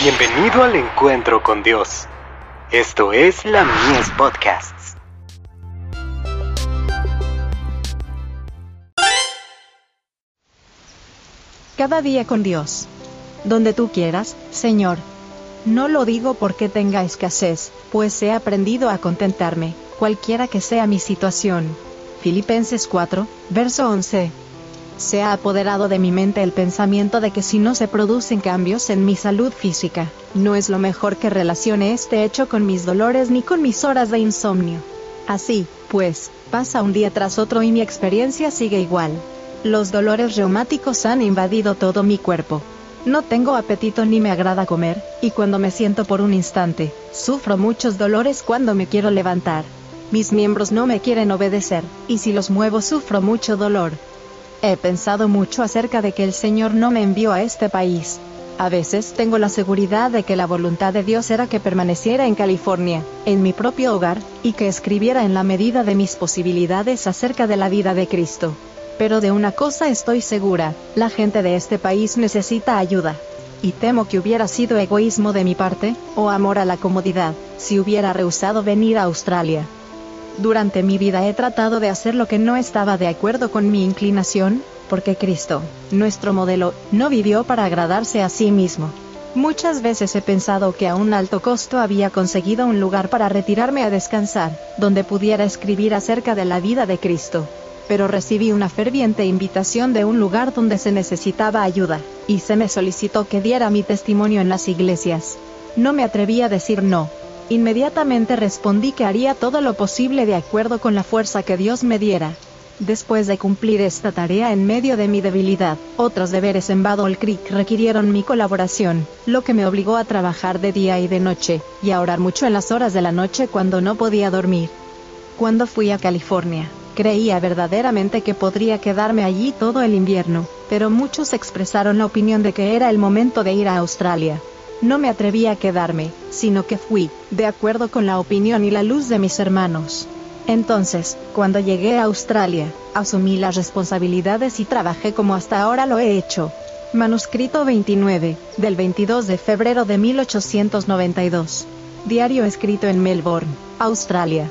Bienvenido al encuentro con Dios. Esto es la Mies Podcasts. Cada día con Dios. Donde tú quieras, Señor. No lo digo porque tenga escasez, pues he aprendido a contentarme, cualquiera que sea mi situación. Filipenses 4, verso 11 se ha apoderado de mi mente el pensamiento de que si no se producen cambios en mi salud física, no es lo mejor que relacione este hecho con mis dolores ni con mis horas de insomnio. Así, pues, pasa un día tras otro y mi experiencia sigue igual. Los dolores reumáticos han invadido todo mi cuerpo. No tengo apetito ni me agrada comer, y cuando me siento por un instante, sufro muchos dolores cuando me quiero levantar. Mis miembros no me quieren obedecer, y si los muevo sufro mucho dolor. He pensado mucho acerca de que el Señor no me envió a este país. A veces tengo la seguridad de que la voluntad de Dios era que permaneciera en California, en mi propio hogar, y que escribiera en la medida de mis posibilidades acerca de la vida de Cristo. Pero de una cosa estoy segura, la gente de este país necesita ayuda. Y temo que hubiera sido egoísmo de mi parte, o amor a la comodidad, si hubiera rehusado venir a Australia. Durante mi vida he tratado de hacer lo que no estaba de acuerdo con mi inclinación, porque Cristo, nuestro modelo, no vivió para agradarse a sí mismo. Muchas veces he pensado que a un alto costo había conseguido un lugar para retirarme a descansar, donde pudiera escribir acerca de la vida de Cristo. Pero recibí una ferviente invitación de un lugar donde se necesitaba ayuda, y se me solicitó que diera mi testimonio en las iglesias. No me atreví a decir no, Inmediatamente respondí que haría todo lo posible de acuerdo con la fuerza que Dios me diera. Después de cumplir esta tarea en medio de mi debilidad, otros deberes en Battle Creek requirieron mi colaboración, lo que me obligó a trabajar de día y de noche, y a orar mucho en las horas de la noche cuando no podía dormir. Cuando fui a California, creía verdaderamente que podría quedarme allí todo el invierno, pero muchos expresaron la opinión de que era el momento de ir a Australia. No me atreví a quedarme, sino que fui, de acuerdo con la opinión y la luz de mis hermanos. Entonces, cuando llegué a Australia, asumí las responsabilidades y trabajé como hasta ahora lo he hecho. Manuscrito 29, del 22 de febrero de 1892. Diario escrito en Melbourne, Australia.